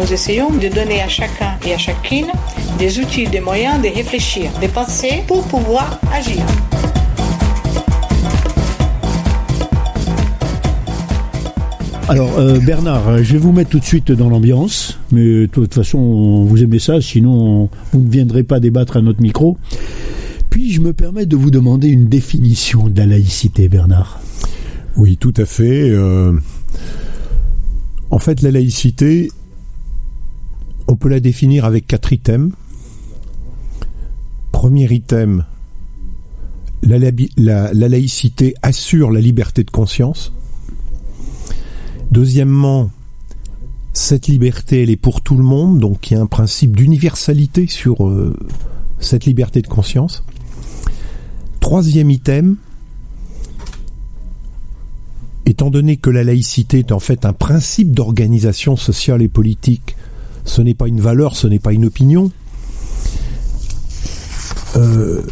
Nous essayons de donner à chacun et à chacune des outils, des moyens de réfléchir, de penser pour pouvoir agir. Alors euh, Bernard, je vais vous mettre tout de suite dans l'ambiance, mais de toute façon vous aimez ça, sinon vous ne viendrez pas débattre à notre micro. Puis je me permets de vous demander une définition de la laïcité, Bernard. Oui, tout à fait. Euh, en fait, la laïcité, on peut la définir avec quatre items. Premier item, la, la, laïcité assure la liberté de conscience. Deuxièmement, cette liberté, elle est pour tout le monde, donc il y a un principe d'universalité sur euh, cette liberté de conscience. Troisième item, étant donné que la laïcité est en fait un principe d'organisation sociale et politique, ce n'est pas une valeur, ce n'est pas une opinion. Euh,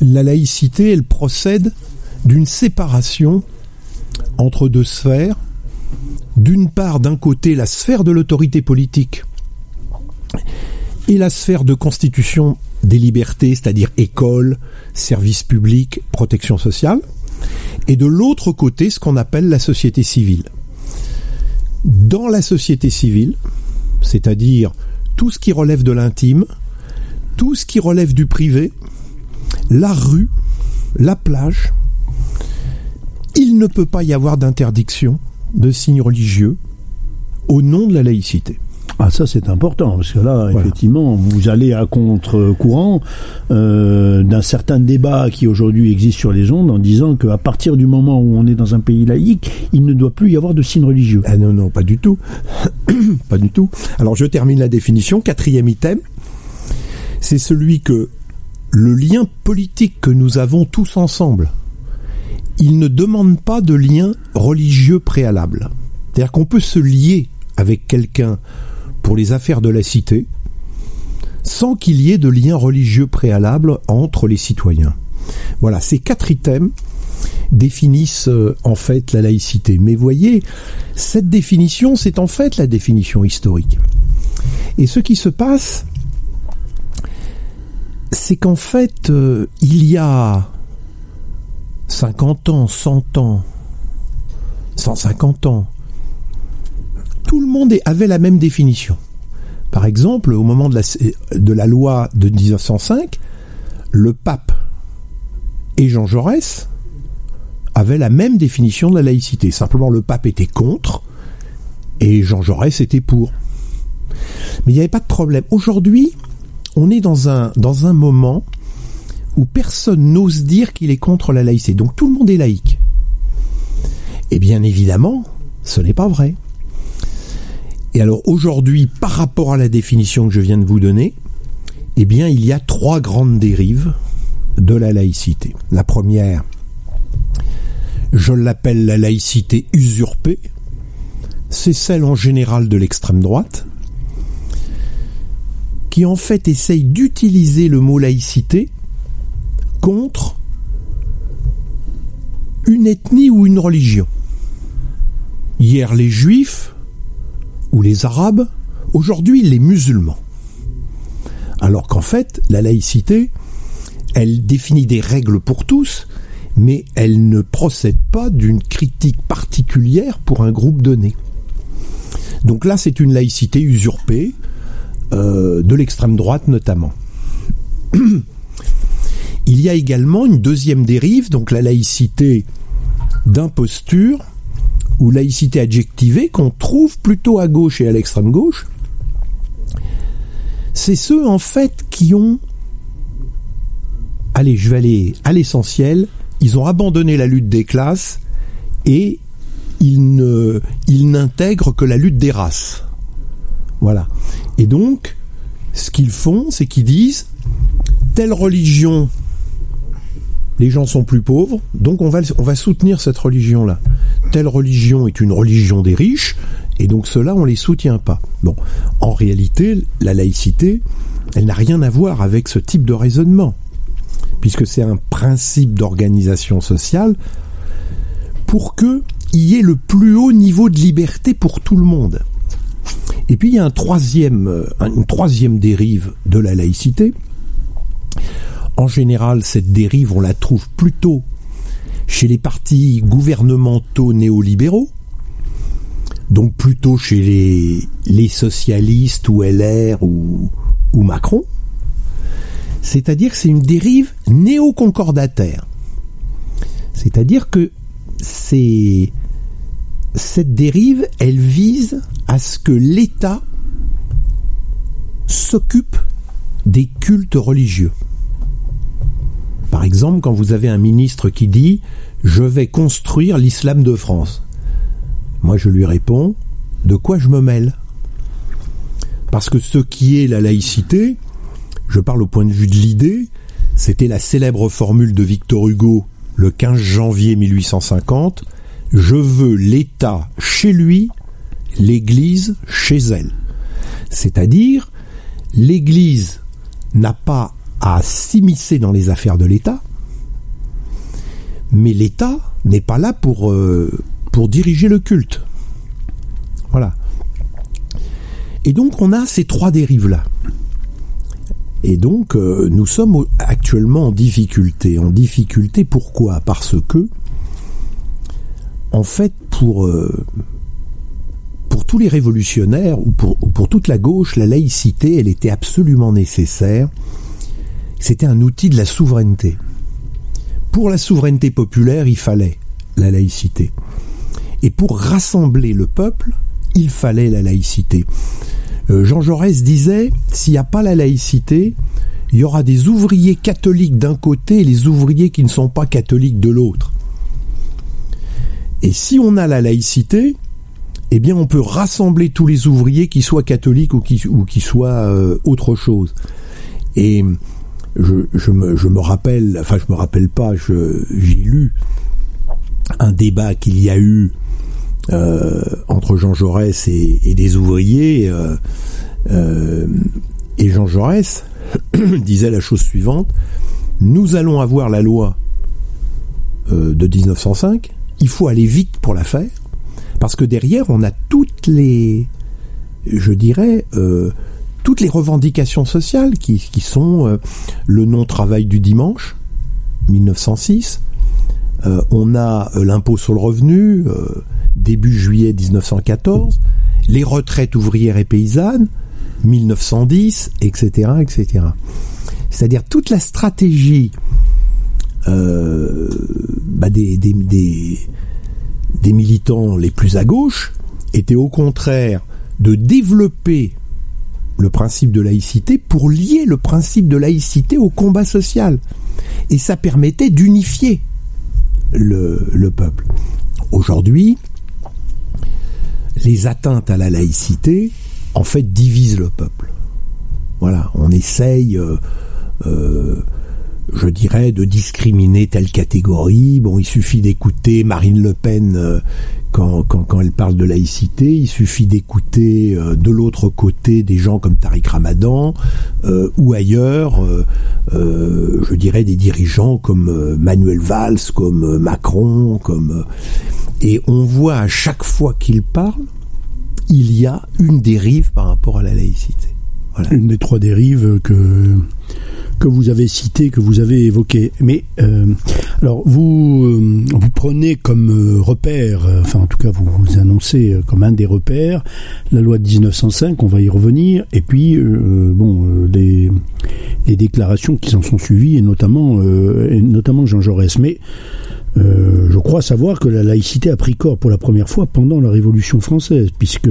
la laïcité, elle procède d'une séparation entre deux sphères. D'une part, d'un côté, la sphère de l'autorité politique et la sphère de constitution des libertés, c'est-à-dire école, services publics, protection sociale, et de l'autre côté ce qu'on appelle la société civile. Dans la société civile, c'est-à-dire tout ce qui relève de l'intime, tout ce qui relève du privé, la rue, la plage, il ne peut pas y avoir d'interdiction de signes religieux au nom de la laïcité. Ah ça c'est important parce que là effectivement vous allez à contre-courant euh, d'un certain débat qui aujourd'hui existe sur les ondes en disant qu'à partir du moment où on est dans un pays laïque, il ne doit plus y avoir de signes religieux. Ah non non pas du tout, pas du tout. Alors je termine la définition. Quatrième item, c'est celui que le lien politique que nous avons tous ensemble, il ne demande pas de lien religieux préalable. C'est-à-dire qu'on peut se lier avec quelqu'un pour les affaires de la cité, sans qu'il y ait de lien religieux préalable entre les citoyens. Voilà, ces quatre items définissent euh, en fait la laïcité. Mais voyez, cette définition, c'est en fait la définition historique. Et ce qui se passe, c'est qu'en fait, euh, il y a 50 ans, 100 ans, 150 ans, tout le monde avait la même définition. Par exemple, au moment de la, loi de 1905, le pape et Jean Jaurès avaient la même définition de la laïcité. Simplement, le pape était contre et Jean Jaurès était pour. Mais il n'y avait pas de problème. Aujourd'hui, on est dans un, dans un moment où personne n'ose dire qu'il est contre la laïcité. Donc tout le monde est laïque. Et bien évidemment, ce n'est pas vrai. Et alors aujourd'hui, par rapport à la définition que je viens de vous donner, eh bien il y a trois grandes dérives de la laïcité. La première, je l'appelle la laïcité usurpée, c'est celle en général de l'extrême droite, qui en fait essaye d'utiliser le mot laïcité contre une ethnie ou une religion. Hier les juifs, ou les Arabes, aujourd'hui les musulmans. Alors qu'en fait, la laïcité, elle définit des règles pour tous, mais elle ne procède pas d'une critique particulière pour un groupe donné. Donc là, c'est une laïcité usurpée, euh, de l'extrême droite notamment. Il y a également une deuxième dérive, donc la laïcité d'imposture, ou laïcité adjectivée qu'on trouve plutôt à gauche et à l'extrême gauche, c'est ceux en fait qui ont, allez, je vais aller à l'essentiel, ils ont abandonné la lutte des classes et ils ils n'intègrent que la lutte des races. Voilà. Et donc, ce qu'ils font, c'est qu'ils disent telle religion, les gens sont plus pauvres, donc on va, soutenir cette religion-là. Telle religion est une religion des riches, et donc cela on les soutient pas. Bon, en réalité, la laïcité, elle n'a rien à voir avec ce type de raisonnement, puisque c'est un principe d'organisation sociale pour que y ait le plus haut niveau de liberté pour tout le monde. Et puis il y a un euh, une troisième dérive de la laïcité. En général, cette dérive, on la trouve plutôt chez les partis gouvernementaux néolibéraux, donc plutôt chez les, socialistes ou LR ou, Macron. C'est-à-dire que c'est une dérive néoconcordataire. C'est-à-dire que cette dérive, elle vise à ce que l'État s'occupe des cultes religieux. Par exemple, quand vous avez un ministre qui dit Je vais construire l'islam de France. Moi, je lui réponds De quoi je me mêle? Parce que ce qui est la laïcité, je parle au point de vue de l'idée, c'était la célèbre formule de Victor Hugo le 15 janvier 1850 Je veux l'État chez lui, l'Église chez elle. C'est-à-dire, l'Église n'a pas à s'immiscer dans les affaires de l'État, mais l'État n'est pas là pour, euh, pour diriger le culte. Voilà. Et donc on a ces trois dérives-là. Et donc euh, nous sommes actuellement en difficulté. En difficulté pourquoi? Parce que, en fait, pour, euh, pour tous les révolutionnaires ou pour, ou pour toute la gauche, la laïcité, elle était absolument nécessaire c'était un outil de la souveraineté. Pour la souveraineté populaire, il fallait la laïcité. Et pour rassembler le peuple, il fallait la laïcité. Euh, Jean Jaurès disait, s'il n'y a pas la laïcité, il y aura des ouvriers catholiques d'un côté et les ouvriers qui ne sont pas catholiques de l'autre. Et si on a la laïcité, eh bien on peut rassembler tous les ouvriers qui soient catholiques ou qui, soient euh, autre chose. Je, me, rappelle, enfin je me rappelle pas, j'ai lu un débat qu'il y a eu euh, entre Jean Jaurès et, des ouvriers, euh, euh, et Jean Jaurès disait la chose suivante, nous allons avoir la loi de 1905, il faut aller vite pour la faire, parce que derrière on a toutes les, je dirais, toutes les revendications sociales qui, sont euh, le non-travail du dimanche, 1906, euh, on a euh, l'impôt sur le revenu, début juillet 1914, les retraites ouvrières et paysannes, 1910, etc. etc. C'est-à-dire toute la stratégie bah, des, des militants les plus à gauche était au contraire de développer le principe de laïcité pour lier le principe de laïcité au combat social. Et ça permettait d'unifier le, peuple. Aujourd'hui, les atteintes à la laïcité, en fait, divisent le peuple. Voilà, on essaye, euh, euh, je dirais, de discriminer telle catégorie. Bon, il suffit d'écouter Marine Le Pen euh, quand, elle parle de laïcité, il suffit d'écouter euh, de l'autre côté des gens comme Tariq Ramadan euh, ou ailleurs, je dirais des dirigeants comme Manuel Valls, comme Macron, comme et on voit à chaque fois qu'il parle, il y a une dérive par rapport à la laïcité. Voilà. Une des trois dérives que que vous avez cité, que vous avez évoqué. Mais euh, alors vous euh, vous prenez comme euh, repère, enfin en tout cas vous, vous annoncez comme un des repères la loi de 1905. On va y revenir. Et puis bon des, des déclarations qui s'en sont suivies et notamment et notamment Jean Jaurès. Mais je crois savoir que la laïcité a pris corps pour la première fois pendant la Révolution française, puisque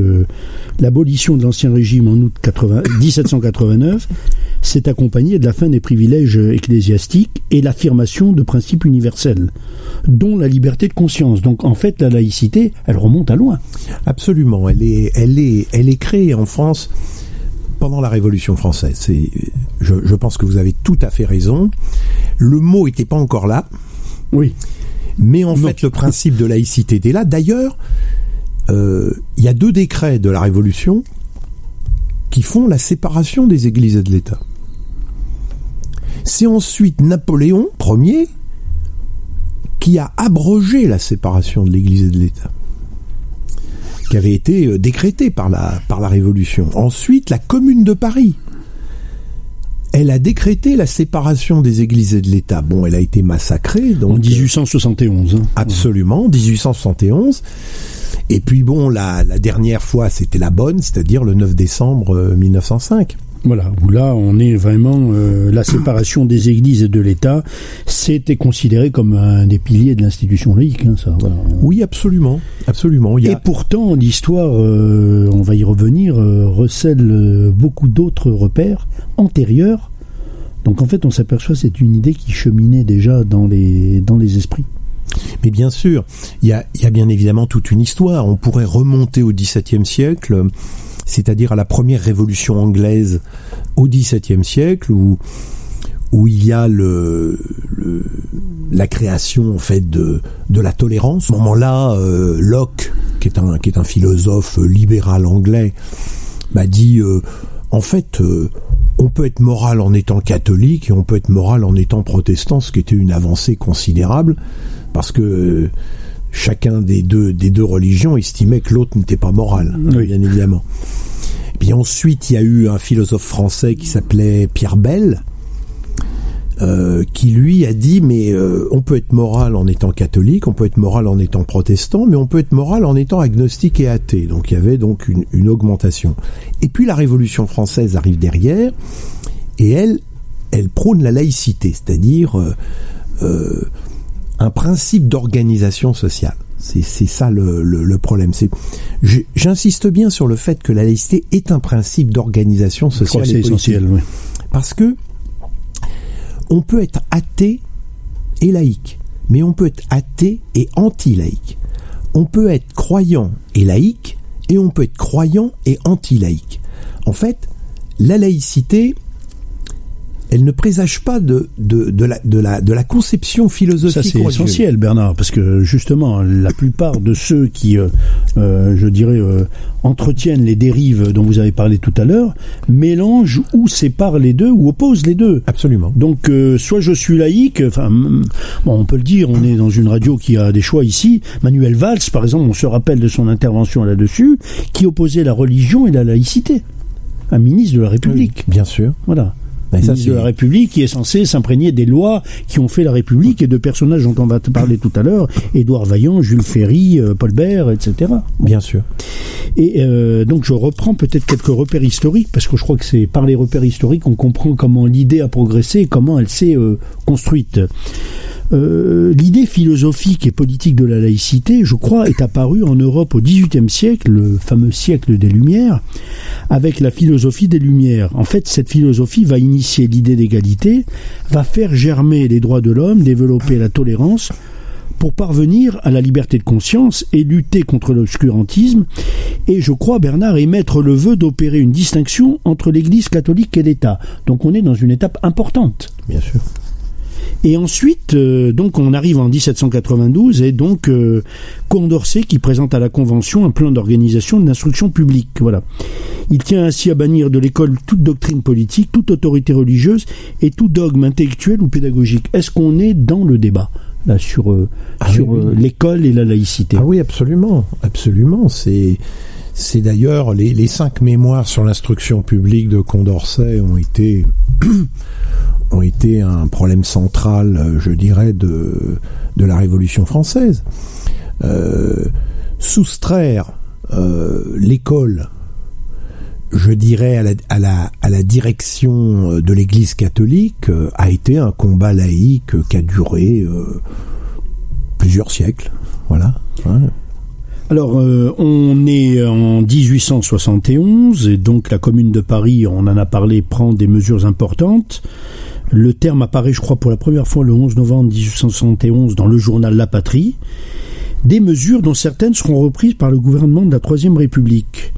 l'abolition de l'Ancien Régime en août 1789 s'est accompagnée de la fin des privilèges ecclésiastiques et l'affirmation de principes universels, dont la liberté de conscience. Donc en fait, la laïcité, elle remonte à loin. Absolument, elle est, elle est, elle est créée en France pendant la Révolution française. Je, je pense que vous avez tout à fait raison. Le mot était pas encore là, Oui. Mais en fait le principe de laïcité était là. D'ailleurs, euh, il y a deux décrets de la Révolution qui font la séparation des églises et de l'État. C'est ensuite Napoléon Ier qui a abrogé la séparation de l'Église et de l'État, qui avait été euh, décrétée par la, par la Révolution. Ensuite, la Commune de Paris, elle a décrété la séparation des Églises et de l'État. Bon, elle a été massacrée, donc En 1871. hein. Absolument, 1871. Et puis bon, la, la dernière fois, c'était la bonne, c'est-à-dire le 9 décembre euh, 1905. Voilà, où là, on est vraiment euh, la séparation des églises et de l'État. C'était considéré comme un des piliers de l'institution laïque. hein, ça, voilà. Oui, absolument, absolument. Il y Et pourtant, l'histoire, euh, on va y revenir, euh, recèle beaucoup d'autres repères antérieurs. Donc en fait, on s'aperçoit que c'est une idée qui cheminait déjà dans les, dans les esprits. mais bien sûr, il y a, il y a bien évidemment toute une histoire. On pourrait remonter au XVIIe siècle, c'est-à-dire à la première révolution anglaise au XVIIe siècle, où il y a la création en de la tolérance. À ce moment-là, euh, Locke, qui est un philosophe libéral anglais, m'a dit euh, en fait euh, on peut être moral en étant catholique et on peut être moral en étant protestant, ce qui était une avancée considérable parce que chacun des deux des deux religions estimait que l'autre n'était pas moral, Oui. bien évidemment. Puis ensuite, il y a eu un philosophe français qui s'appelait Pierre Bell, euh, qui lui a dit mais euh, on peut être moral en étant catholique, on peut être moral en étant protestant, mais on peut être moral en étant agnostique et athée. Donc il y avait donc une, une augmentation. Et puis la Révolution française arrive derrière, et elle, elle prône la laïcité, c'est-à-dire euh, un principe d'organisation sociale. C'est ça le, le, le problème. J'insiste bien sur le fait que la laïcité est un principe d'organisation sociale c'est essentiel. oui. Parce que on peut être athée et laïque, mais on peut être athée et anti-laïque. On peut être croyant et laïque, et on peut être croyant et anti-laïque. En fait, la laïcité, elle ne présage pas de, de, de, la, de, la, de la conception philosophique. Ça, c'est essentiel, Bernard, parce que justement, la plupart de ceux qui, euh, euh, je dirais, euh, entretiennent les dérives dont vous avez parlé tout à l'heure, mélangent ou séparent les deux ou opposent les deux. Absolument. Donc, soit je suis laïque, enfin, bon, on peut le dire, on est dans une radio qui a des choix ici. Manuel Valls, par exemple, on se rappelle de son intervention là-dessus, qui opposait la religion et la laïcité. Un ministre de la République. Bien sûr. Voilà. Ça, ministre de la République qui est censé s'imprégner des lois qui ont fait la République et de personnages dont on va te parler tout à l'heure, Édouard Vaillant, Jules Ferry, euh, Paul Bert, etc. Bon. Bien sûr. Et euh, donc je reprends peut-être quelques repères historiques, parce que je crois que c'est par les repères historiques qu'on comprend comment l'idée a progressé et comment elle s'est euh, construite. Euh, L'idée philosophique et politique de la laïcité, je crois, est apparue en Europe au XVIIIe siècle, le fameux siècle des Lumières, avec la philosophie des Lumières. En fait, cette philosophie va initier l'idée d'égalité, va faire germer les droits de l'homme, développer la tolérance, pour parvenir à la liberté de conscience et lutter contre l'obscurantisme. Et je crois, Bernard, émettre le vœu d'opérer une distinction entre l'Église catholique et l'État. Donc on est dans une étape importante. Bien sûr. Et ensuite, euh, donc on arrive en 1792 et donc euh, Condorcet qui présente à la Convention un plan d'organisation de l'instruction publique. Voilà. Il tient ainsi à bannir de l'école toute doctrine politique, toute autorité religieuse et tout dogme intellectuel ou pédagogique. Est-ce qu'on est dans le débat là sur euh, Ah sur oui, oui. euh, l'école et la laïcité? Ah oui, absolument, absolument. C'est c'est d'ailleurs les, cinq mémoires sur l'instruction publique de Condorcet ont été un problème central, euh, je dirais, de la Révolution française. Euh, soustraire euh, l'école, je dirais à la, direction de l'Église catholique a été un combat laïque qui a duré plusieurs siècles. Voilà. Alors, euh, on est en 1871, et donc la Commune de Paris, on en a parlé, prend des mesures importantes. Le terme apparaît, je crois, pour la première fois le 11 novembre 1871 dans le journal La Patrie. Des mesures dont certaines seront reprises par le gouvernement de la Troisième République.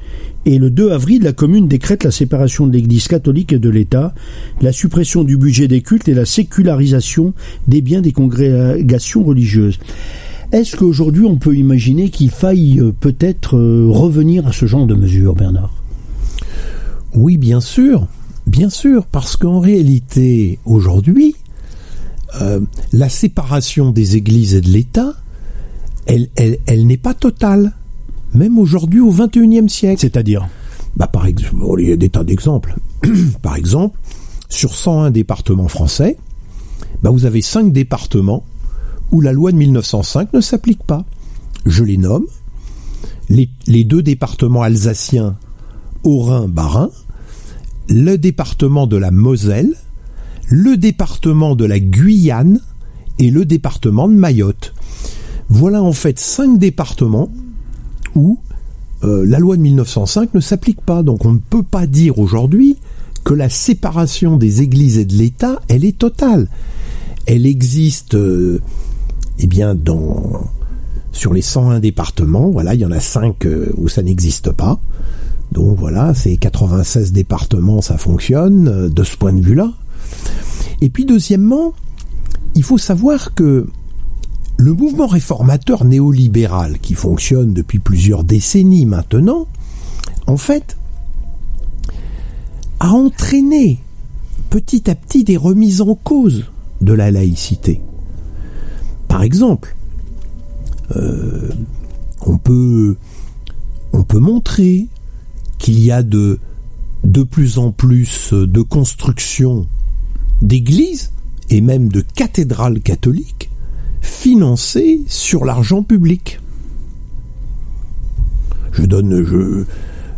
Et le 2 avril, la commune décrète la séparation de l'Église catholique et de l'État, la suppression du budget des cultes et la sécularisation des biens des congrégations religieuses. Est-ce qu'aujourd'hui on peut imaginer qu'il faille euh, peut-être euh, revenir à ce genre de mesures, Bernard? Oui, bien sûr, bien sûr, parce qu'en réalité, aujourd'hui, euh, la séparation des églises et de l'État, elle, elle, elle n'est pas totale, même aujourd'hui au XXIe siècle. C'est-à-dire? Bah, par exemple, il y a des tas d'exemples. par exemple, sur 101 départements français, bah, vous avez 5 départements où la loi de 1905 ne s'applique pas. Je les nomme. Les, deux départements alsaciens, Haut-Rhin, Bas-Rhin, le département de la Moselle, le département de la Guyane et le département de Mayotte. Voilà en fait cinq départements où euh, la loi de 1905 ne s'applique pas. Donc on ne peut pas dire aujourd'hui que la séparation des églises et de l'État, elle est totale. Elle existe, euh, eh bien, dans sur les 101 départements, voilà, il y en a 5 euh, où ça n'existe pas. Donc voilà, c'est 96 départements, ça fonctionne euh, de ce point de vue-là. Et puis deuxièmement, il faut savoir que le mouvement réformateur néolibéral qui fonctionne depuis plusieurs décennies maintenant, en fait, a entraîné petit à petit des remises en cause de la laïcité. Par exemple, euh, on peut on peut montrer qu'il y a de de plus en plus de constructions d'églises et même de cathédrales catholiques financées sur l'argent public. Je donne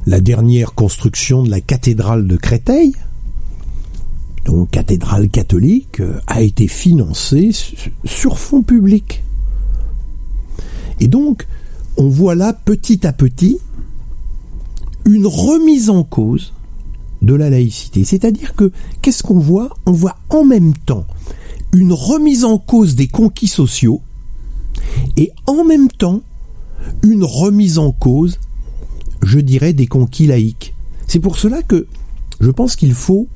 la dernière construction de la cathédrale de Créteil, donc cathédrale catholique, a été financée sur fonds publics. Et donc, on voit là petit à petit une remise en cause de la laïcité. C'est-à-dire que qu'est-ce qu'on voit? On voit en même temps une remise en cause des conquis sociaux et en même temps une remise en cause, je dirais, des conquis laïques. C'est pour cela que je pense qu'il faut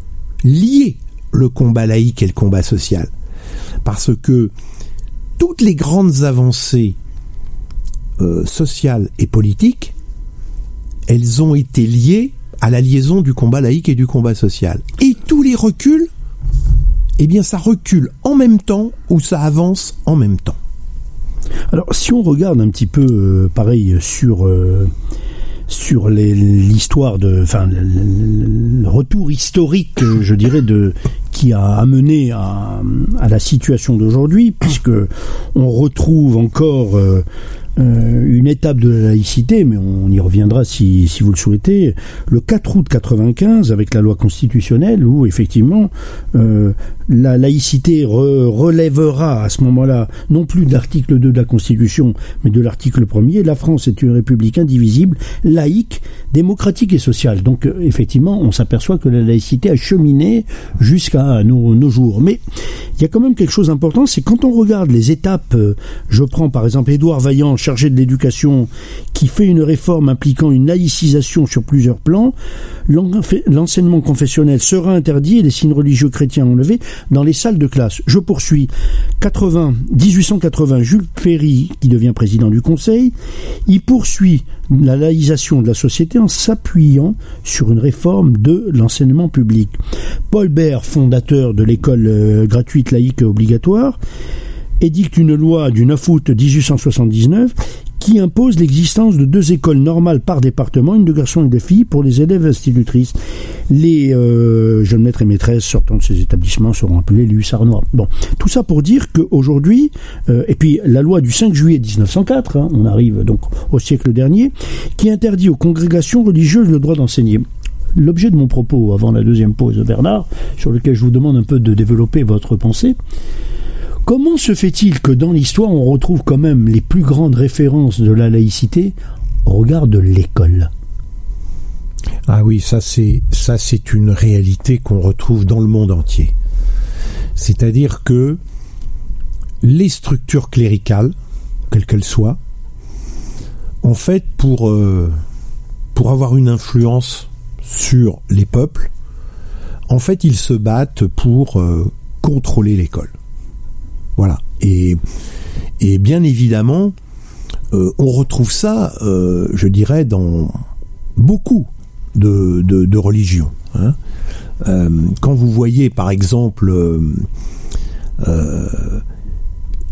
lier le combat laïque et le combat social. Parce que toutes les grandes avancées euh, sociales et politiques, elles ont été liées à la liaison du combat laïque et du combat social. Et tous les reculs, eh bien ça recule en même temps ou ça avance en même temps. Alors si on regarde un petit peu euh, pareil sur euh, sur l'histoire de, enfin, le, retour historique, je dirais, de qui a amené à, à la situation d'aujourd'hui, puisque on retrouve encore euh, euh, une étape de la laïcité, mais on y reviendra si, si vous le souhaitez, le 4 août 95 avec la loi constitutionnelle où effectivement euh, la laïcité relèvera à ce moment-là non plus de l'article 2 de la Constitution, mais de l'article 1er. La France est une république indivisible, laïque, démocratique et sociale. Donc euh, effectivement, on s'aperçoit que la laïcité a cheminé jusqu'à nos, nos, jours. Mais il y a quand même quelque chose d'important, c'est quand on regarde les étapes, je prends par exemple Édouard Vaillant, chargé de l'éducation, qui fait une réforme impliquant une laïcisation sur plusieurs plans, l'enseignement confessionnel sera interdit et les signes religieux chrétiens enlevés dans les salles de classe. Je poursuis. 80, 1880, Jules Ferry, qui devient président du Conseil, il poursuit la laïsation de la société en s'appuyant sur une réforme de l'enseignement public. Paul Bert, fondateur de l'école euh, gratuite laïque obligatoire, édicte une loi du 9 août 1879 qui impose l'existence de deux écoles normales par département, une de garçons et de filles, pour les élèves institutrices. Les euh, jeunes maîtres et maîtresses sortant de ces établissements seront appelés les hussards. Bon, tout ça pour dire qu'aujourd'hui, euh, et puis la loi du 5 juillet 1904, hein, on arrive donc au siècle dernier, qui interdit aux congrégations religieuses le droit d'enseigner l'objet de mon propos avant la deuxième pause, Bernard, sur lequel je vous demande un peu de développer votre pensée, Comment se fait-il que dans l'histoire on retrouve quand même les plus grandes références de la laïcité au regard de l'école? Ah oui, ça c'est une réalité qu'on retrouve dans le monde entier. C'est-à-dire que les structures cléricales, quelles qu'elles soient, en fait pour euh, avoir une influence sur les peuples, en fait, ils se battent pour euh, contrôler l'école. Voilà. Et, et bien évidemment, euh, on retrouve ça, euh, je dirais, dans beaucoup de, de, religions. hein. Euh, quand vous voyez, par exemple,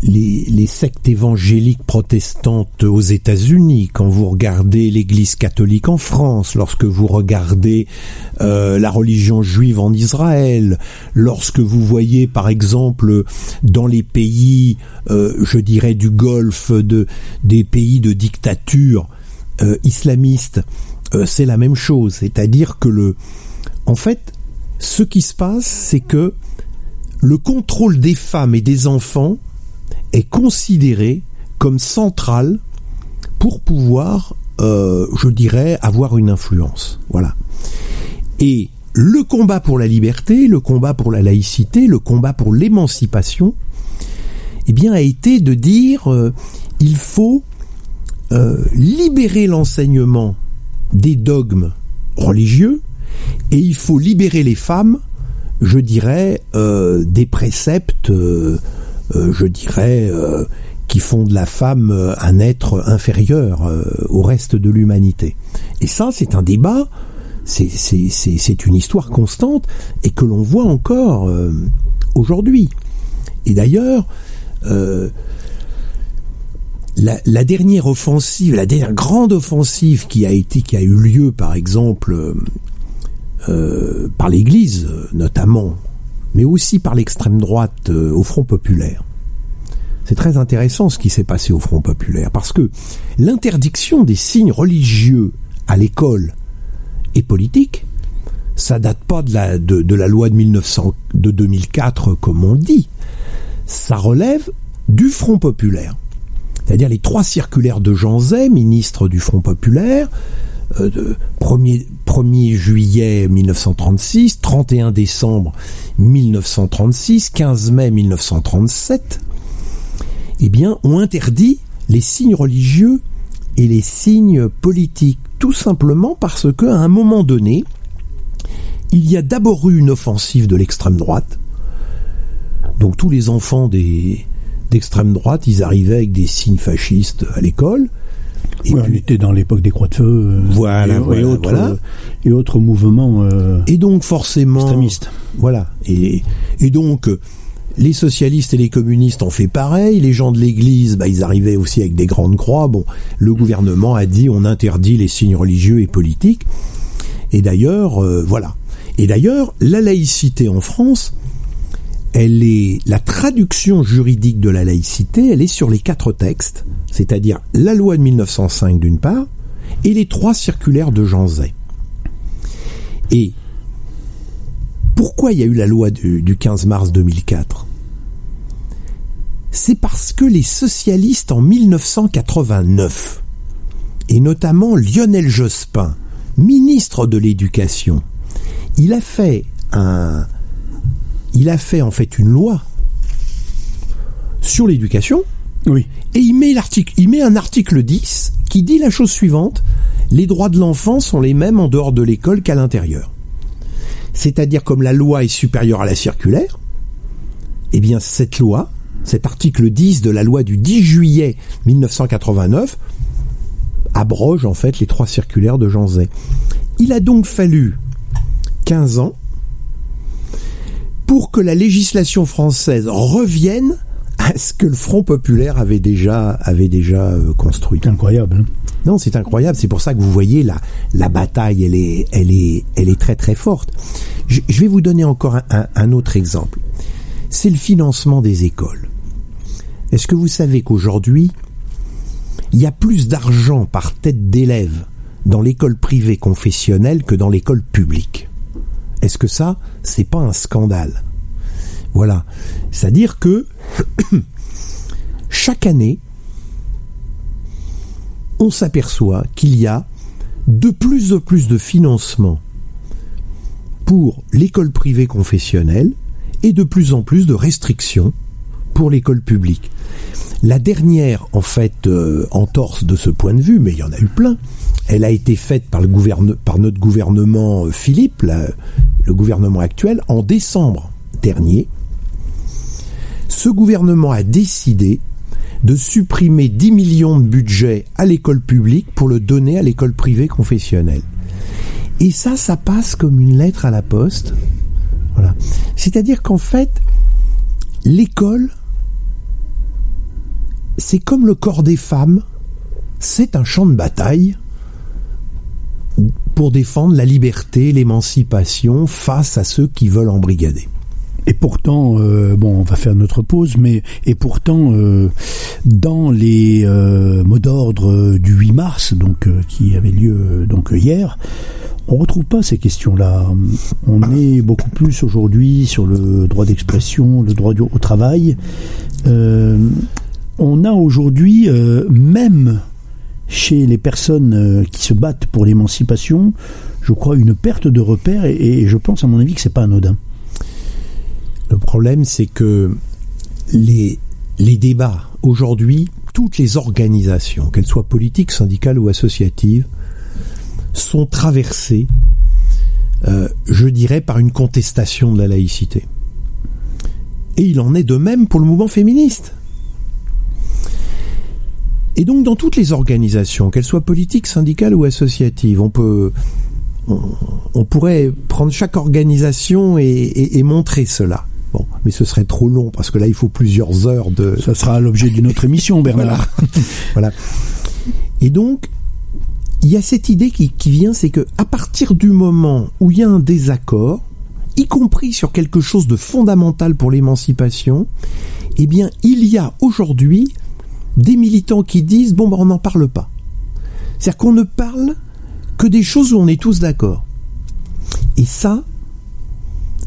les, sectes évangéliques protestantes aux États-Unis, quand vous regardez l'Église catholique en France, lorsque vous regardez euh, la religion juive en Israël, lorsque vous voyez par exemple dans les pays, euh, je dirais du Golfe, de, des pays de dictature euh, islamiste, euh, c'est la même chose. C'est-à-dire que le, en fait, ce qui se passe, c'est que le contrôle des femmes et des enfants est considéré comme central pour pouvoir, euh, je dirais, avoir une influence. Voilà. Et le combat pour la liberté, le combat pour la laïcité, le combat pour l'émancipation, eh bien, a été de dire euh, il faut euh, libérer l'enseignement des dogmes religieux et il faut libérer les femmes, je dirais, des préceptes, je dirais, euh, qui font de la femme euh, un être inférieur euh, au reste de l'humanité. Et ça, c'est un débat, c'est- une histoire constante et que l'on voit encore euh, aujourd'hui. Et d'ailleurs, euh, la, dernière offensive, la dernière grande offensive qui a été, qui a eu lieu, par exemple, euh, euh, par l'Église euh, notamment, mais aussi par l'extrême droite euh, au Front populaire. C'est très intéressant ce qui s'est passé au Front populaire, parce que l'interdiction des signes religieux à l'école et politique, ça date pas de la, de, la loi de, 1900, de 2004 comme on dit, ça relève du Front populaire. C'est-à-dire les trois circulaires de Jean Zay, ministre du Front populaire, euh, 1er, 1er juillet 1936, 31 décembre 1936, 15 mai 1937, eh bien, ont interdit les signes religieux et les signes politiques, tout simplement parce qu'à un moment donné, il y a d'abord eu une offensive de l'extrême droite. Donc tous les enfants d'extrême droite, ils arrivaient avec des signes fascistes à l'école. Et Ouais, on puis- était dans l'époque des croix de feu. euh, Voilà, et, voilà, et autres, voilà. euh, et autres mouvements euh, Et donc forcément, extrémistes. voilà. Et, et donc les socialistes et les communistes ont fait pareil. Les gens de l'Église, bah, ils arrivaient aussi avec des grandes croix. Bon, le gouvernement a dit on interdit les signes religieux et politiques. Et d'ailleurs, euh, voilà. Et d'ailleurs, la laïcité en France, elle est la traduction juridique de la laïcité. Elle est sur les quatre textes, c'est-à-dire la loi de 1905 d'une part et les trois circulaires de Jean Zay. Et pourquoi il y a eu la loi du, du 15 mars 2004 C'est parce que les socialistes en 1989, et notamment Lionel Jospin, ministre de l'Éducation, il a fait un, il a fait en fait une loi sur l'éducation Oui. et il met l'article, il met un article 10 qui dit la chose suivante les droits de l'enfant sont les mêmes en dehors de l'école qu'à l'intérieur. C'est-à-dire comme la loi est supérieure à la circulaire, eh bien cette loi, cet article 10 de la loi du 10 juillet 1989 abroge en fait les trois circulaires de Jean Zay. Il a donc fallu 15 ans pour que la législation française revienne à ce que le Front populaire avait déjà avait déjà euh, construit. C'est incroyable. hein. Non, c'est incroyable. C'est pour ça que vous voyez la la bataille, elle est elle est elle est très très forte. Je, je vais vous donner encore un, un- un autre exemple. C'est le financement des écoles. Est-ce que vous savez qu'aujourd'hui il y a plus d'argent par tête d'élève dans l'école privée confessionnelle que dans l'école publique? Est-ce que ça, c'est pas un scandale? Voilà. C'est-à-dire que chaque année, on s'aperçoit qu'il y a de plus en plus de financement pour l'école privée confessionnelle et de plus en plus de restrictions pour l'école publique. La dernière, en fait, euh, entorse de ce point de vue, mais il y en a eu plein, elle a été faite par, notre gouvernement euh, Philippe, le gouvernement actuel, en décembre dernier. Ce gouvernement a décidé de supprimer 10 millions de budget à l'école publique pour le donner à l'école privée confessionnelle. Et ça, ça passe comme une lettre à la poste. Voilà. C'est-à-dire qu'en fait, l'école, c'est comme le corps des femmes, c'est un champ de bataille pour défendre la liberté, l'émancipation face à ceux qui veulent embrigader. Et pourtant, euh, bon, on va faire notre pause, mais et pourtant, euh, dans les euh, mots d'ordre du 8 mars, donc qui avait lieu donc hier, on retrouve pas ces questions-là. On est beaucoup plus aujourd'hui sur le droit d'expression, le droit au travail. On a aujourd'hui, même chez les personnes euh, qui se battent pour l'émancipation, je crois une perte de repères, et, je pense à mon avis que c'est pas anodin. Le problème, c'est que les, les débats aujourd'hui, toutes les organisations, qu'elles soient politiques, syndicales ou associatives, sont traversées, euh, je dirais, par une contestation de la laïcité. Et il en est de même pour le mouvement féministe. Et donc, dans toutes les organisations, qu'elles soient politiques, syndicales ou associatives, on peut, on, on pourrait prendre chaque organisation et, et- et montrer cela. Bon, mais ce serait trop long parce que là, il faut plusieurs heures de. Ça sera l'objet d'une autre émission, Bernard. Voilà. Et donc, il y a cette idée qui, qui vient, c'est que à partir du moment où il y a un désaccord, y compris sur quelque chose de fondamental pour l'émancipation, eh bien, il y a aujourd'hui des militants qui disent bon, ben, on n'en parle pas. C'est-à-dire qu'on ne parle que des choses où on est tous d'accord. Et ça,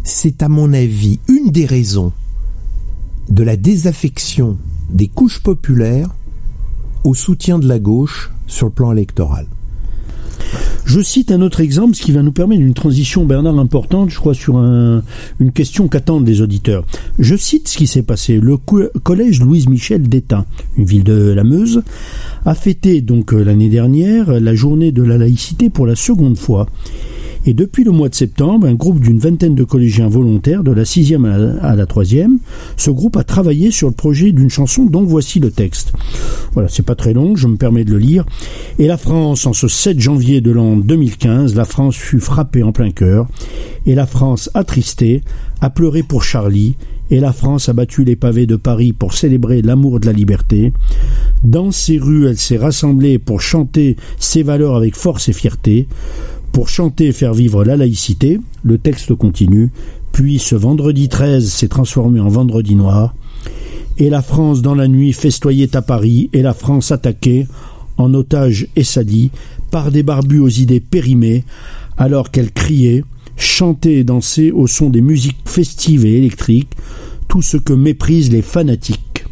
c'est à mon avis une des raisons de la désaffection des couches populaires au soutien de la gauche sur le plan électoral. Je cite un autre exemple, ce qui va nous permettre une transition, Bernard, importante, je crois, sur un- une question qu'attendent les auditeurs. Je cite ce qui s'est passé. Le co- collège Louise Michel d'Étain, une ville de la Meuse, a fêté donc euh, l'année dernière la journée de la laïcité pour la seconde fois. Et depuis le mois de septembre, un groupe d'une vingtaine de collégiens volontaires, de la sixième à la, à la troisième, ce groupe a travaillé sur le projet d'une chanson dont voici le texte. Voilà, c'est pas très long, je me permets de le lire. Et la France, en ce 7 janvier de l'an 2015, la France fut frappée en plein cœur, et la France, attristée, a pleuré pour Charlie, et la France a battu les pavés de Paris pour célébrer l'amour de la liberté. Dans ces rues, elle s'est rassemblée pour chanter ses valeurs avec force et fierté, pour chanter et faire vivre la laïcité. Le texte continue. Puis ce vendredi 13 s'est transformé en vendredi noir. Et la France dans la nuit festoyait à Paris, et la France attaquée, en otage et salie, par des barbus aux idées périmées, alors qu'elle criait, chantait et dansait au son des musiques festives et électriques, tout ce que méprisent les fanatiques.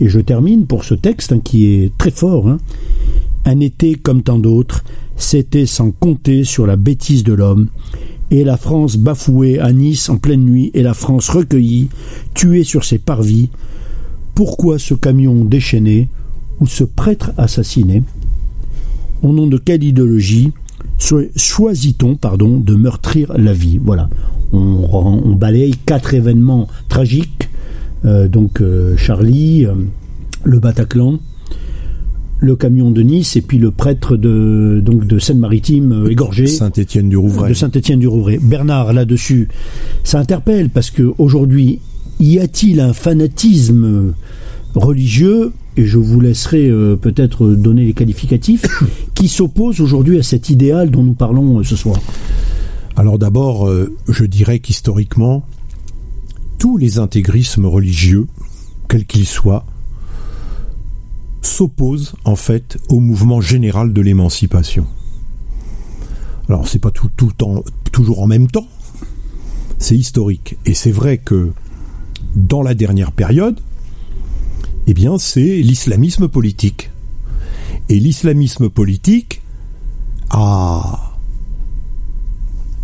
Et je termine pour ce texte hein, qui est très fort. hein. Un été comme tant d'autres, c'était sans compter sur la bêtise de l'homme. Et la France bafouée à Nice en pleine nuit, et la France recueillie, tuée sur ses parvis. Pourquoi ce camion déchaîné, ou ce prêtre assassiné Au nom de quelle idéologie choisit-on pardon, de meurtrir la vie? Voilà. On, balaye quatre événements tragiques. Euh, donc euh, Charlie, euh, le Bataclan, le camion de Nice et puis le prêtre de donc de Seine-Maritime égorgé Saint-Étienne du Rouvray. de Saint-Étienne du Rouvray. Bernard là-dessus, ça interpelle parce que aujourd'hui, y a-t-il un fanatisme religieux et je vous laisserai euh, peut-être donner les qualificatifs qui s'oppose aujourd'hui à cet idéal dont nous parlons euh, ce soir. Alors d'abord, euh, je dirais qu'historiquement, tous les intégrismes religieux, quels qu'ils soient, s'opposent en fait au mouvement général de l'émancipation. Alors c'est pas tout, tout le temps, toujours en même temps, c'est historique. Et c'est vrai que dans la dernière période, eh bien c'est l'islamisme politique. Et l'islamisme politique a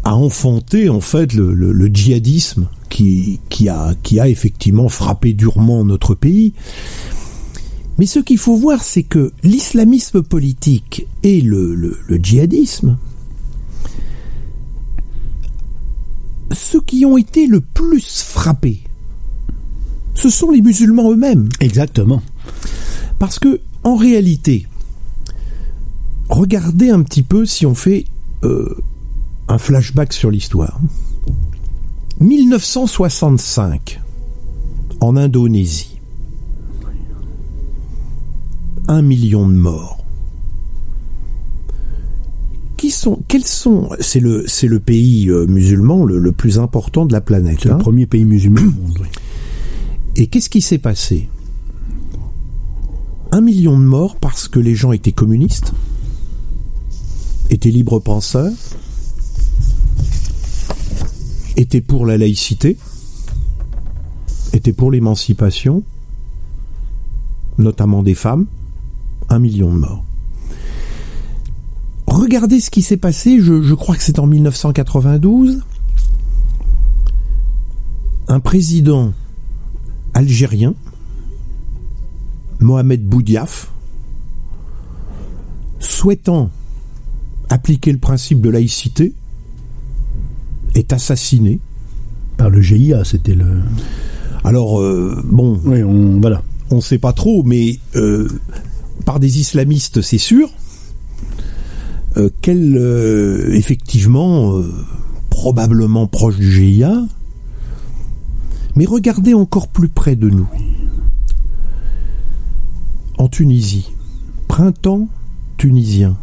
enfanté en fait le, djihadisme qui, a, effectivement frappé durement notre pays. Mais ce qu'il faut voir, c'est que l'islamisme politique et le djihadisme, ceux qui ont été le plus frappés, ce sont les musulmans eux-mêmes. Exactement. Parce que, en réalité, regardez un petit peu si on fait euh, un flashback sur l'histoire. 1965, en Indonésie. Un million de morts. Qui sont, quels sont, c'est le, c'est le pays euh, musulman le, le plus important de la planète. C'est hein. le premier pays musulman au monde. oui. Et qu'est-ce qui s'est passé? Un million de morts parce que les gens étaient communistes, étaient libres penseurs, étaient pour la laïcité, étaient pour l'émancipation, notamment des femmes. Un million de morts. Regardez ce qui s'est passé, je, crois que c'est en 1992. Un président algérien, Mohamed Boudiaf, souhaitant appliquer le principe de laïcité, est assassiné. Par le GIA, c'était le. Alors, euh, bon, Oui, on voilà. on ne sait pas trop, mais euh, par des islamistes, c'est sûr. Euh, quel, effectivement, probablement proche du GIA. Mais regardez encore plus près de nous. En Tunisie, printemps tunisien,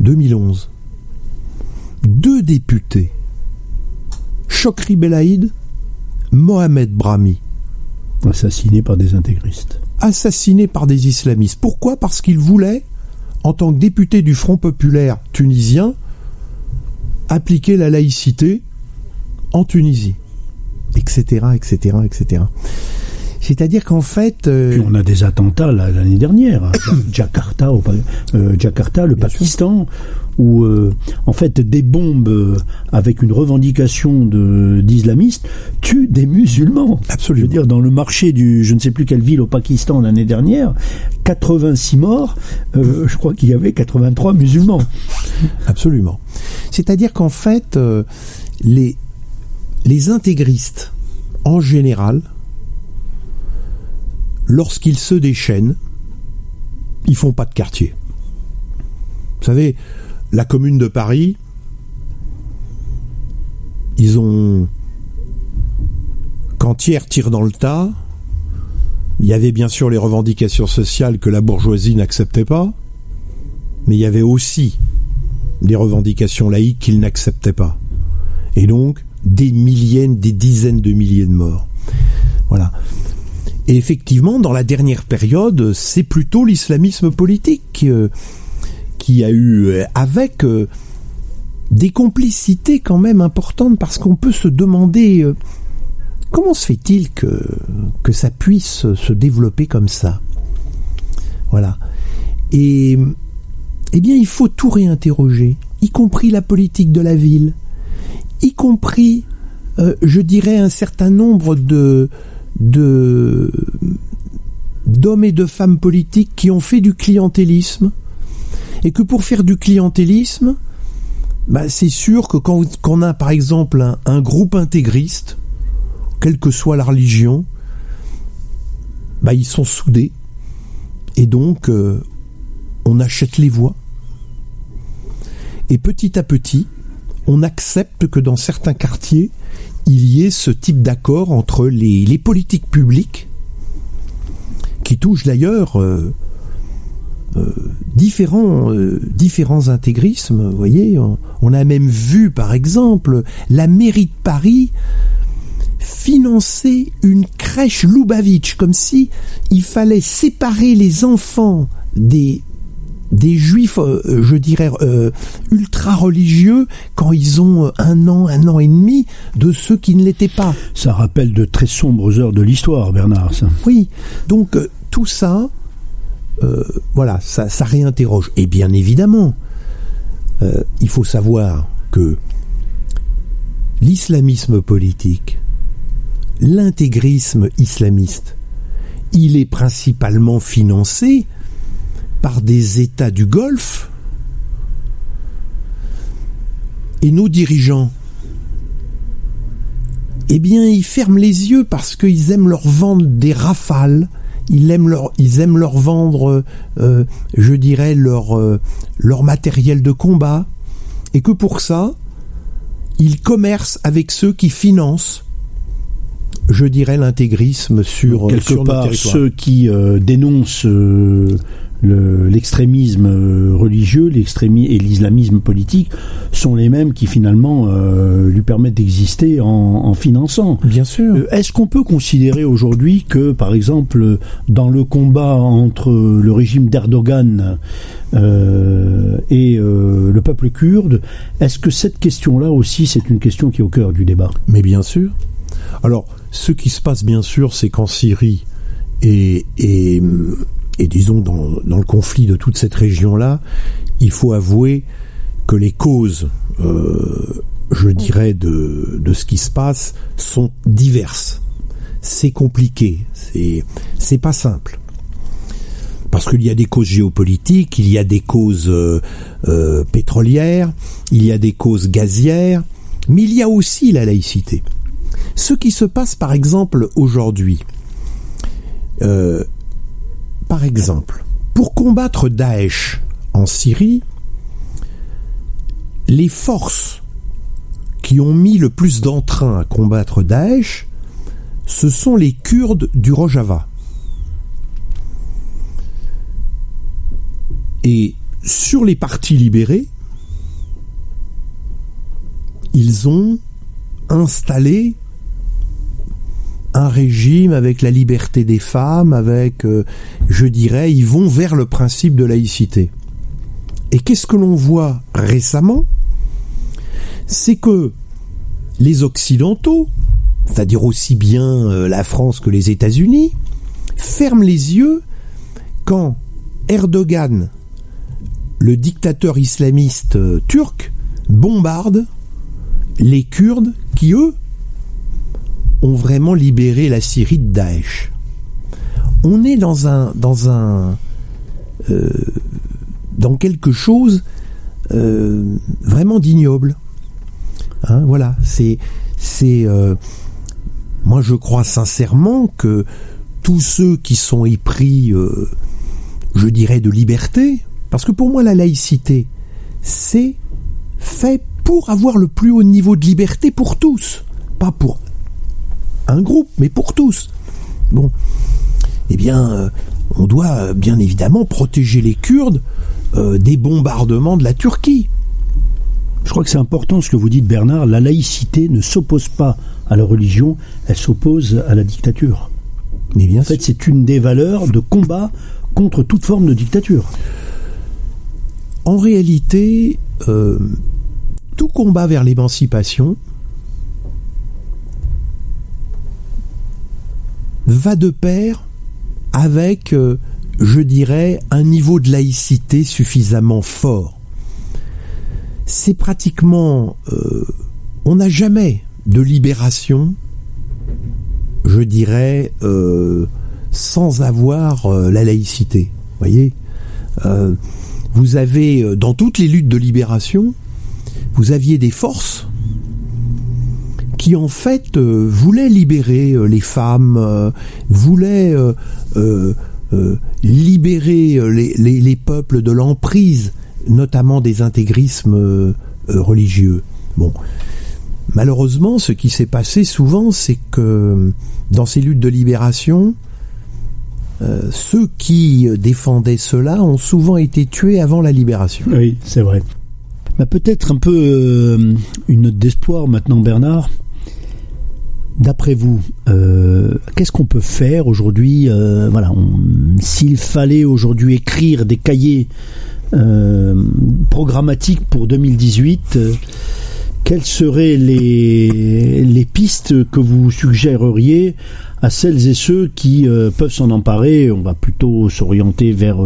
2011. Deux députés, Chokri Belaïd, Mohamed Brahmi, Assassiné par des intégristes. assassiné par des islamistes. Pourquoi? Parce qu'il voulait, en tant que député du Front populaire tunisien, appliquer la laïcité en Tunisie, etc., etc., etc. C'est-à-dire qu'en fait, euh, Puis on a des attentats l'année dernière à Ja- Jakarta, au euh, Jakarta, le Pakistan, où euh, en fait des bombes avec une revendication de d'islamistes tuent des musulmans. Absolument. Je veux dire, dans le marché du, je ne sais plus quelle ville au Pakistan l'année dernière, 86 morts. je crois qu'il y avait 83 musulmans. Absolument. C'est-à-dire qu'en fait, les, les intégristes, en général, lorsqu'ils se déchaînent, ils font pas de quartier. Vous savez, la commune de Paris, ils ont... Quand Thiers tire dans le tas, il y avait bien sûr les revendications sociales que la bourgeoisie n'acceptait pas, mais il y avait aussi des revendications laïques qu'ils n'acceptaient pas. Et donc, des milliers, des dizaines de milliers de morts. Voilà. Et effectivement, dans la dernière période, c'est plutôt l'islamisme politique euh, qui a eu, euh, avec euh, des complicités quand même importantes, parce qu'on peut se demander comment se fait-il que, que ça puisse se développer comme ça? Voilà. Et eh bien, il faut tout réinterroger, y compris la politique de la ville, y compris, euh, je dirais, un certain nombre d'hommes et de femmes politiques qui ont fait du clientélisme et que pour faire du clientélisme, bah, c'est sûr que quand, on a par exemple un, un groupe intégriste, quelle que soit la religion, bah, ils sont soudés et donc euh, on achète les voix. Et petit à petit, on accepte que dans certains quartiers, il y ait ce type d'accord entre les, politiques publiques, qui touchent d'ailleurs euh, euh, différents, euh, différents intégrismes. Voyez, on, on a même vu, par exemple, la mairie de Paris financer une crèche Lubavitch, comme si il fallait séparer les enfants des des juifs, euh, je dirais, euh, ultra religieux quand ils ont euh, un an, un an et demi, de ceux qui ne l'étaient pas. Ça rappelle de très sombres heures de l'histoire, Bernard. Ça. Oui, donc euh, tout ça, euh, voilà, ça, ça réinterroge. Et bien évidemment, euh, il faut savoir que l'islamisme politique, l'intégrisme islamiste, il est principalement financé par des États du Golfe et nos dirigeants. Eh bien, ils ferment les yeux parce qu'ils aiment leur vendre des rafales, ils aiment leur, ils vendre, euh, je dirais, euh, leur matériel de combat, et que pour ça, ils commercent avec ceux qui financent je dirais l'intégrisme sur quelque sur part ceux qui euh, dénoncent euh, le- l'extrémisme euh, religieux, l'extrémisme et l'islamisme politique sont les mêmes qui finalement euh, lui permettent d'exister en, en finançant. Bien sûr. Euh, Est-ce qu'on peut considérer aujourd'hui que, par exemple, dans le combat entre le régime d'Erdogan euh, et euh, le peuple kurde, est-ce que cette question-là aussi, c'est une question qui est au cœur du débat? Mais bien sûr. Alors, ce qui se passe, bien sûr, c'est qu'en Syrie et, disons dans, le conflit de toute cette région-là, il faut avouer que les causes, euh, je dirais, de, ce qui se passe sont diverses. C'est compliqué, c'est c'est pas simple. Parce qu'il y a des causes géopolitiques, il y a des causes euh, euh, pétrolières, il y a des causes gazières, mais il y a aussi la laïcité. Ce qui se passe par exemple aujourd'hui, euh, par exemple, pour combattre Daesh en Syrie, les forces qui ont mis le plus d'entrain à combattre Daesh, ce sont les Kurdes du Rojava. Et sur les partis libérés, ils ont installé un régime avec la liberté des femmes, avec, euh, je dirais, ils vont vers le principe de laïcité. Et qu'est-ce que l'on voit récemment? C'est que les Occidentaux, c'est-à-dire aussi bien euh, la France que les États-Unis, ferment les yeux quand Erdogan, le dictateur islamiste euh, turc, bombarde les Kurdes qui, eux, ont vraiment libéré la Syrie de Daesh. On est dans un dans un euh, dans quelque chose euh, vraiment d'ignoble. Hein, voilà, c'est c'est euh, moi je crois sincèrement que tous ceux qui sont épris, je dirais, de liberté, parce que pour moi la laïcité, c'est fait pour avoir le plus haut niveau de liberté pour tous, pas pour un groupe, mais pour tous. Bon, eh bien, euh, on doit euh, bien évidemment protéger les Kurdes euh, des bombardements de la Turquie. Je crois que c'est important ce que vous dites, Bernard. La laïcité ne s'oppose pas à la religion, elle s'oppose à la dictature. Mais bien En fait, c'est une des valeurs de combat contre toute forme de dictature. En réalité, euh, tout combat vers l'émancipation va de pair avec, euh, je dirais, un niveau de laïcité suffisamment fort. C'est pratiquement... euh, on n'a jamais de libération, je dirais, euh, sans avoir la laïcité. voyez Vous avez, dans toutes les luttes de libération, vous aviez des forces qui en fait euh, voulaient libérer euh, les femmes, euh, euh, libérer les, les- les peuples de l'emprise, notamment des intégrismes religieux. Bon, malheureusement, ce qui s'est passé souvent, c'est que dans ces luttes de libération, ceux qui défendaient cela ont souvent été tués avant la libération. Oui, c'est vrai. Bah, Peut-être un peu une note d'espoir maintenant, Bernard. D'après vous, euh, qu'est-ce qu'on peut faire aujourd'hui euh, Voilà, s'il fallait aujourd'hui écrire des cahiers euh, programmatiques pour 2018, euh, quelles seraient les, pistes que vous suggéreriez à celles et ceux qui peuvent s'en emparer? On va plutôt s'orienter vers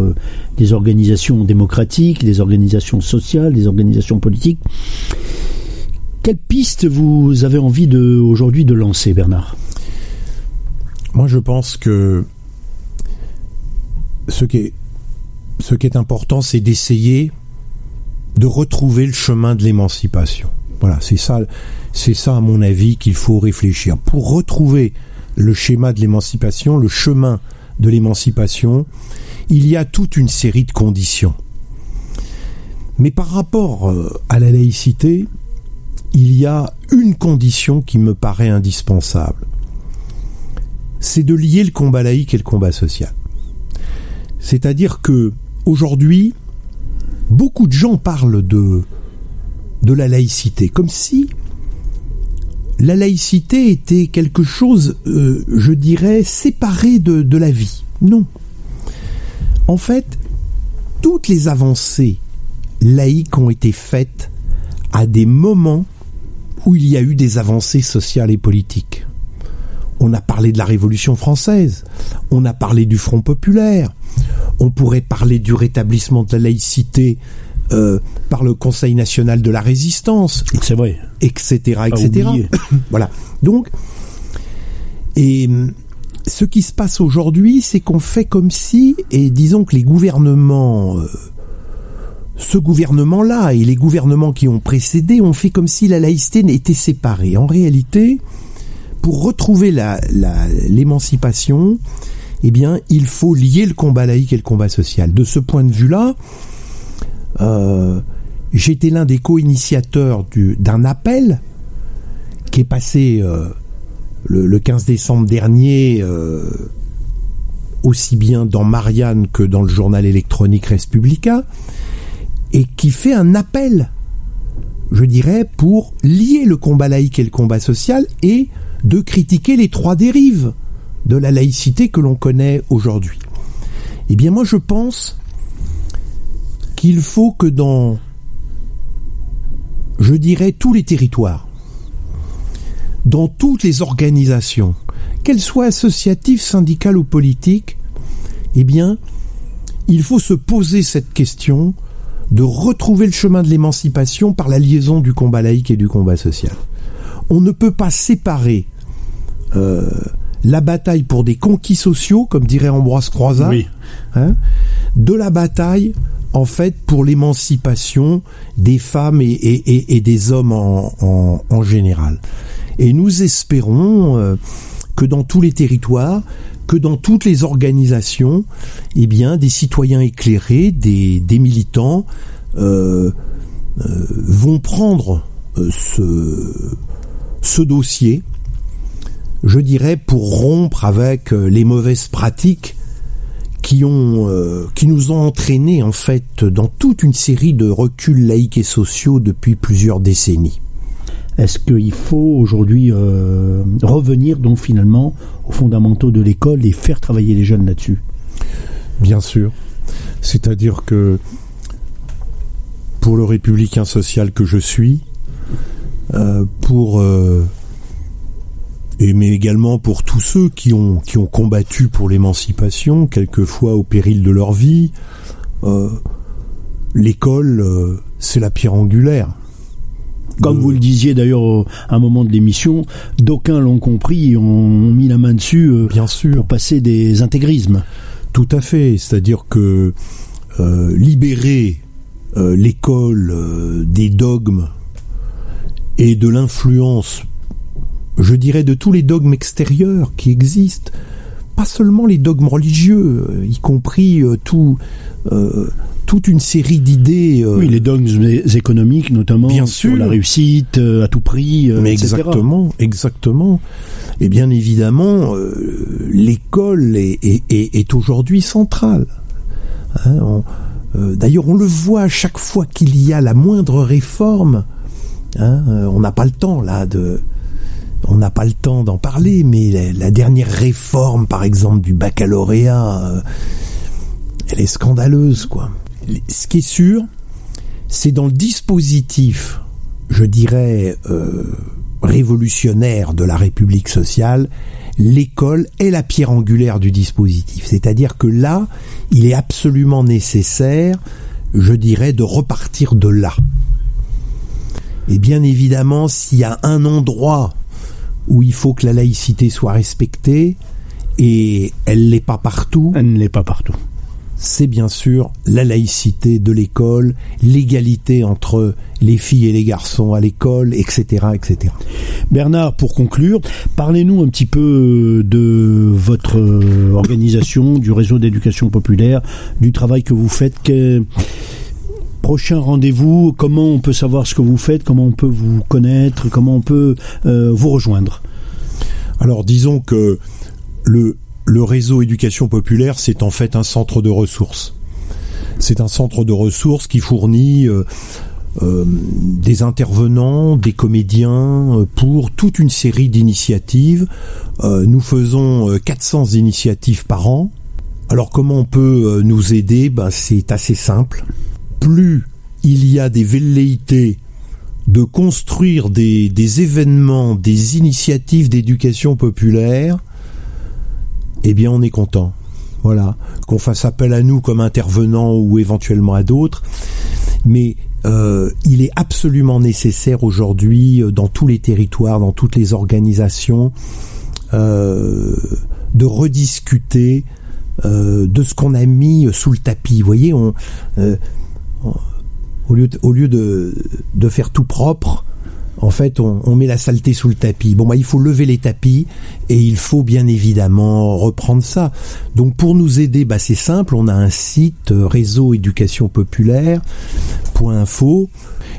des organisations démocratiques, des organisations sociales, des organisations politiques. Quelle piste vous avez envie aujourd'hui de lancer, Bernard? Moi, je pense que ce qui est, ce qui est important, c'est d'essayer de retrouver le chemin de l'émancipation. Voilà, c'est ça, c'est ça à mon avis qu'il faut réfléchir. Pour retrouver le schéma de l'émancipation, le chemin de l'émancipation, il y a toute une série de conditions. Mais par rapport euh, à la laïcité, il y a une condition qui me paraît indispensable. C'est de lier le combat laïque et le combat social. C'est-à-dire que aujourd'hui, beaucoup de gens parlent de la laïcité, comme si la laïcité était quelque chose, euh, je dirais, séparé de la vie. Non. En fait, toutes les avancées laïques ont été faites à des moments où il y a eu des avancées sociales et politiques. On a parlé de la Révolution française, on a parlé du Front populaire, on pourrait parler du rétablissement de la laïcité euh, par le Conseil national de la résistance, C'est vrai. etc., etc. voilà. Donc, et hum, ce qui se passe aujourd'hui, c'est qu'on fait comme si, et disons que les gouvernements, euh, ce gouvernement-là et les gouvernements qui ont précédé ont fait comme si la laïcité était séparée. En réalité, pour retrouver l'émancipation, eh bien, il faut lier le combat laïque et le combat social. De ce point de vue-là, euh, j'étais l'un des co-initiateurs du- d'un appel qui est passé euh, le, le 15 décembre dernier, euh, aussi bien dans Marianne que dans le journal électronique Respublica, et qui fait un appel, je dirais, pour lier le combat laïque et le combat social et de critiquer les trois dérives de la laïcité que l'on connaît aujourd'hui. Eh bien moi je pense qu'il faut que dans, je dirais, tous les territoires, dans toutes les organisations, qu'elles soient associatives, syndicales ou politiques, eh bien, il faut se poser cette question de retrouver le chemin de l'émancipation par la liaison du combat laïque et du combat social. On ne peut pas séparer euh, la bataille pour des conquis sociaux, comme dirait Ambroise Croizat, Oui. hein, de la bataille en fait pour l'émancipation des femmes et, et- et- et des hommes en, en- en général. Et nous espérons euh, que dans tous les territoires, que dans toutes les organisations, eh bien, des citoyens éclairés, des, militants euh, euh, vont prendre euh, ce, dossier, je dirais, pour rompre avec les mauvaises pratiques qui ont qui nous ont entraînés en fait dans toute une série de reculs laïques et sociaux depuis plusieurs décennies. Est-ce qu'il faut aujourd'hui euh, revenir donc finalement aux fondamentaux de l'école et faire travailler les jeunes là-dessus? Bien sûr. C'est-à-dire que pour le républicain social que je suis, euh, pour euh, et mais également pour tous ceux qui ont qui ont combattu pour l'émancipation, quelquefois au péril de leur vie, l'école c'est la pierre angulaire. Comme vous le disiez d'ailleurs à un moment de l'émission, d'aucuns l'ont compris et ont mis la main dessus euh, bien sûr. pour passer des intégrismes. Tout à fait, c'est-à-dire que euh, libérer euh, l'école euh, des dogmes et de l'influence, je dirais, de tous les dogmes extérieurs qui existent, pas seulement les dogmes religieux, y compris tout, toute une série d'idées. euh, Oui, les dogmes économiques notamment, Bien sur sûr. la réussite euh, à tout prix, euh, Mais etc. exactement, exactement. Et bien évidemment, l'école est, est- est- est aujourd'hui centrale. Hein, on- D'ailleurs, on le voit à chaque fois qu'il y a la moindre réforme. hein, on n'a pas le temps là de, on n'a pas le temps d'en parler, mais la, la dernière réforme, par exemple, du baccalauréat, elle est scandaleuse, quoi. Ce qui est sûr, c'est dans le dispositif, je dirais, euh, révolutionnaire de la République sociale, l'école est la pierre angulaire du dispositif. C'est-à-dire que là, il est absolument nécessaire, je dirais, de repartir de là. Et bien évidemment, s'il y a un endroit où il faut que la laïcité soit respectée, et elle l'est pas partout, Elle ne l'est pas partout. C'est bien sûr la laïcité de l'école, l'égalité entre les filles et les garçons à l'école, etc., etc. Bernard, pour conclure, parlez-nous un petit peu de votre euh, organisation, du réseau d'éducation populaire, du travail que vous faites. Prochain rendez-vous, comment on peut savoir ce que vous faites, comment on peut vous connaître, comment on peut euh, vous rejoindre? Alors disons que le, le réseau éducation populaire, c'est en fait un centre de ressources. C'est un centre de ressources qui fournit euh, euh, des intervenants, des comédiens euh, pour toute une série d'initiatives. Nous faisons euh, 400 initiatives par an. Alors comment on peut nous aider? Ben, C'est assez simple. Plus il y a des velléités de construire des événements, des initiatives d'éducation populaire, eh bien on est content. Voilà, qu'on fasse appel à nous comme intervenants ou éventuellement à d'autres, mais euh, il est absolument nécessaire aujourd'hui euh, dans tous les territoires, dans toutes les organisations, euh, de rediscuter de ce qu'on a mis sous le tapis. Vous voyez, au lieu de faire tout propre, en fait, on, met la saleté sous le tapis. Bon, bah, il faut lever les tapis et il faut bien évidemment reprendre ça. Donc, pour nous aider, bah, c'est simple. On a un site euh, réseau éducation populaire.info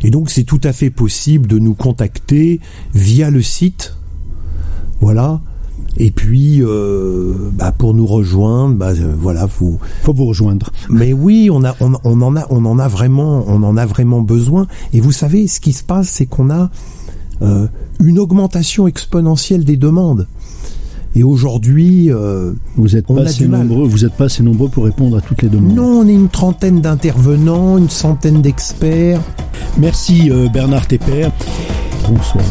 et donc c'est tout à fait possible de nous contacter via le site. Voilà. Et puis, euh, bah, pour nous rejoindre, bah, euh, voilà, vous, faut vous rejoindre. mais oui, on, a, on, on en a, on en a vraiment, on en a vraiment besoin. Et vous savez, ce qui se passe, c'est qu'on a euh, une augmentation exponentielle des demandes. Et aujourd'hui, euh, Vous n'êtes pas mal. nombreux. Vous êtes pas assez nombreux pour répondre à toutes les demandes. non, on est une trentaine d'intervenants, une centaine d'experts. Merci euh, Bernard Tepper. Bonsoir.